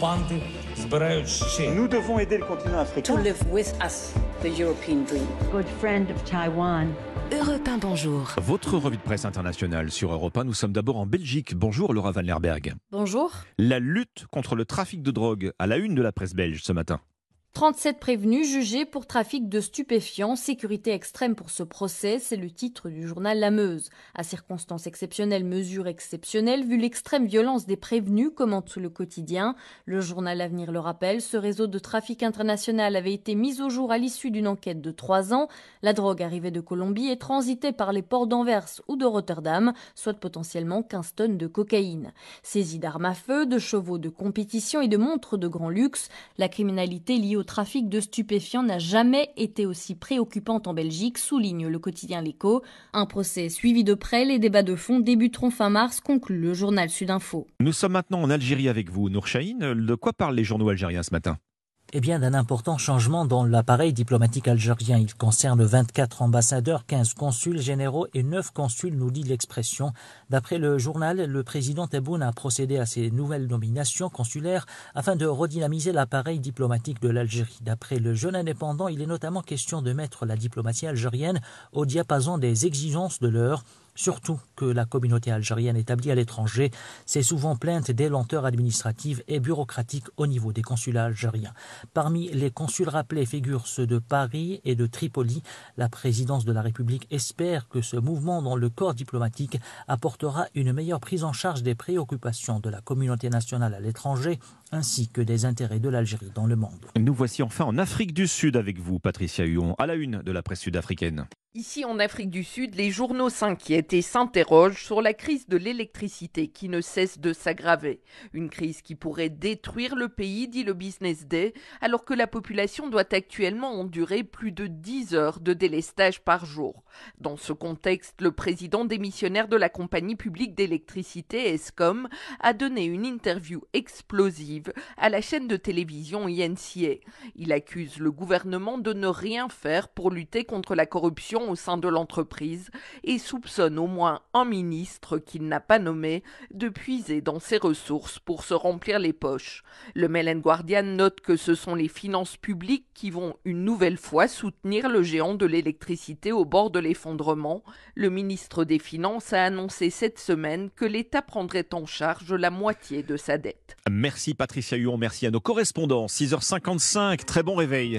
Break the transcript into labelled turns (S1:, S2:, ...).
S1: Nous devons aider le continent africain.
S2: To live with us the European dream.
S3: Good friend of Taiwan.
S4: Europe 1, bonjour.
S5: Votre revue de presse internationale sur Europe 1, nous sommes d'abord en Belgique. Bonjour Laura Van Lerberg.
S6: Bonjour.
S5: La lutte contre le trafic de drogue à la une de la presse belge ce matin.
S6: 37 prévenus jugés pour trafic de stupéfiants, sécurité extrême pour ce procès, c'est le titre du journal La Meuse. À circonstances exceptionnelles, mesures exceptionnelles, vu l'extrême violence des prévenus, commente le quotidien. Le journal Avenir le rappelle, ce réseau de trafic international avait été mis au jour à l'issue d'une enquête de trois ans. La drogue arrivait de Colombie et transitait par les ports d'Anvers ou de Rotterdam, soit potentiellement 15 tonnes de cocaïne. Saisie d'armes à feu, de chevaux de compétition et de montres de grand luxe, la criminalité liée trafic de stupéfiants n'a jamais été aussi préoccupante en Belgique, souligne le quotidien L'Echo. Un procès suivi de près, les débats de fond débuteront fin mars, conclut le journal Sudinfo.
S5: Nous sommes maintenant en Algérie avec vous, Nour De quoi parlent les journaux algériens ce matin?
S7: Eh bien, d'un important changement dans l'appareil diplomatique algérien. Il concerne 24 ambassadeurs, 15 consuls généraux et 9 consuls, nous dit l'expression. D'après le journal, le président Tebboune a procédé à ces nouvelles nominations consulaires afin de redynamiser l'appareil diplomatique de l'Algérie. D'après le jeune indépendant, il est notamment question de mettre la diplomatie algérienne au diapason des exigences de l'heure surtout que la communauté algérienne établie à l'étranger s'est souvent plainte des lenteurs administratives et bureaucratiques au niveau des consulats algériens. Parmi les consuls rappelés figurent ceux de Paris et de Tripoli. La présidence de la République espère que ce mouvement dans le corps diplomatique apportera une meilleure prise en charge des préoccupations de la communauté nationale à l'étranger ainsi que des intérêts de l'Algérie dans le monde.
S5: Nous voici enfin en Afrique du Sud avec vous, Patricia Huon, à la une de la presse sud-africaine.
S8: Ici en Afrique du Sud, les journaux s'inquiètent et s'interrogent sur la crise de l'électricité qui ne cesse de s'aggraver. Une crise qui pourrait détruire le pays, dit le Business Day, alors que la population doit actuellement endurer plus de 10 heures de délestage par jour. Dans ce contexte, le président démissionnaire de la compagnie publique d'électricité, ESCOM, a donné une interview explosive à la chaîne de télévision INCA. Il accuse le gouvernement de ne rien faire pour lutter contre la corruption au sein de l'entreprise et soupçonne au moins un ministre qu'il n'a pas nommé de puiser dans ses ressources pour se remplir les poches. Le Mail Guardian note que ce sont les finances publiques qui vont une nouvelle fois soutenir le géant de l'électricité au bord de l'effondrement. Le ministre des Finances a annoncé cette semaine que l'État prendrait en charge la moitié de sa dette.
S5: Merci Patricia Huon, merci à nos correspondants. 6h55, très bon réveil.